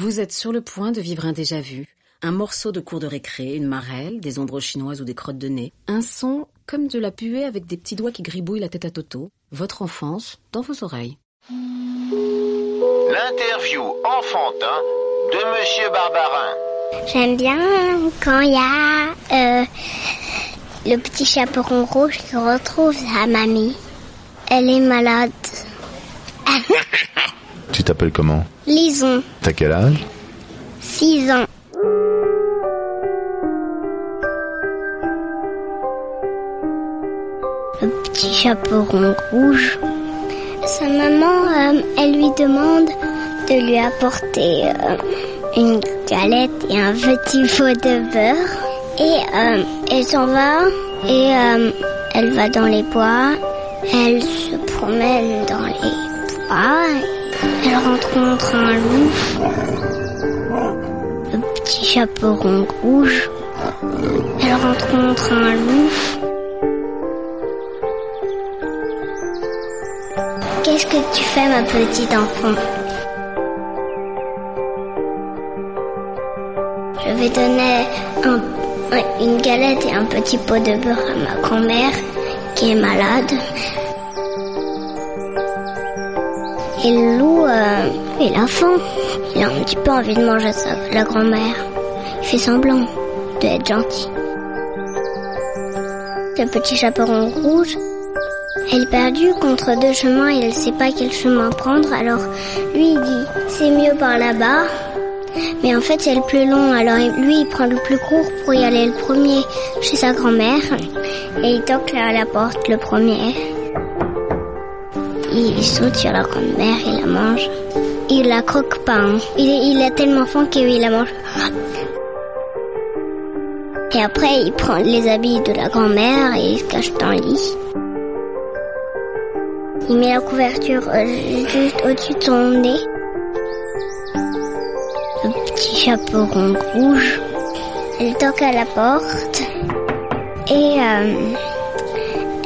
Vous êtes sur le point de vivre un déjà-vu. Un morceau de cours de récré, une marelle, des ombres chinoises ou des crottes de nez. Un son comme de la puée avec des petits doigts qui gribouillent la tête à Toto. Votre enfance dans vos oreilles. L'interview enfantin de Monsieur Barbarin. J'aime bien quand il y a euh, le petit chaperon rouge qui retrouve sa mamie. Elle est malade. T'appelles comment Lison, T'as quel âge 6 ans. Le petit chaperon rouge. Sa maman, euh, elle lui demande de lui apporter euh, une galette et un petit pot de beurre. Et euh, elle s'en va et elle va dans les bois. Elle se promène dans les bois. Elle rencontre un loup. Le petit chaperon rouge. Elle rencontre un loup. Qu'est-ce que tu fais, ma petite enfant? Je vais donner un- un- une galette et un petit pot de beurre à ma grand-mère qui est malade. Et le loup, euh, il a faim. Il a un petit peu envie de manger sa, la grand-mère. Il fait semblant d'être gentil. Le petit chaperon rouge, elle est perdue contre deux chemins et elle ne sait pas quel chemin prendre. Alors lui, il dit c'est mieux par là-bas. Mais en fait, c'est le plus long. Alors lui, il prend le plus court pour y aller le premier chez sa grand-mère. Et il toque à la porte le premier. Il saute sur la grand-mère, il la mange. Il la croque pas. hein. Il, est- a tellement faim qu'il la mange. Et après, il prend les habits de la grand-mère et il se cache dans le lit. Il met la couverture euh, juste au-dessus de son nez. Le petit chaperon rouge. Elle toque à la porte. Et euh,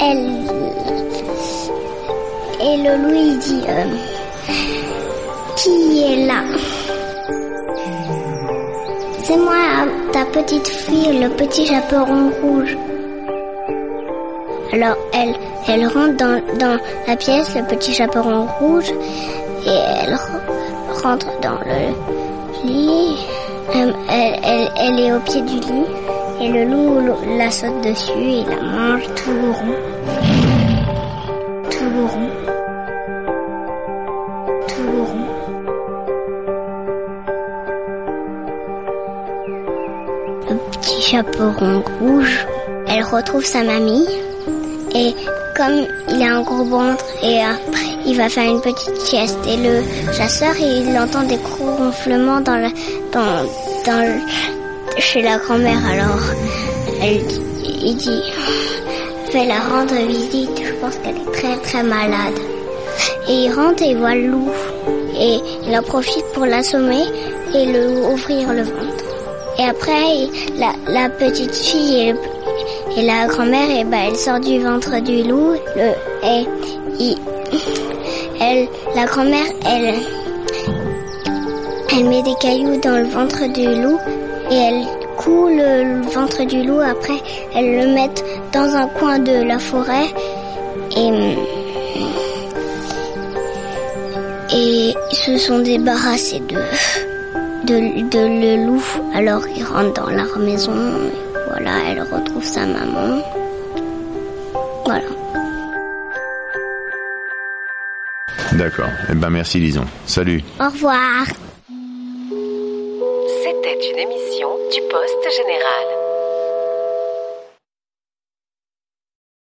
elle... Et le loup il dit... qui est là? C'est moi, ta petite fille, le petit chaperon rouge. Alors elle, elle rentre dans, dans la pièce, le petit chaperon rouge, et elle re- rentre dans le lit. Euh, Elle, elle, elle est au pied du lit, et le loup la saute dessus et la mange tout rond. Tout rond. Petit chaperon rouge, elle retrouve sa mamie. Et comme il a un gros ventre et après il va faire une petite sieste. Et le chasseur il entend des gros ronflements dans la, dans, dans le- chez la grand-mère. Alors elle il dit fais la rendre visite. Je pense qu'elle est très très malade. Et il rentre et il voit le loup. Et il en profite pour l'assommer et le ouvrir le ventre et après la, la petite fille et et la grand-mère, eh ben, elle sort du ventre du loup. Le, et il- elle, la grand-mère, elle, elle met des cailloux dans le ventre du loup et elle coud le, ventre du loup. Après, elle le met dans un coin de la forêt et et se sont débarrassés de de, de le loup. Alors ils rentrent dans leur maison. et voilà, elle retrouve sa maman. Voilà. D'accord. Eh ben merci Lison. Salut. Au revoir. C'était une émission du Poste Général.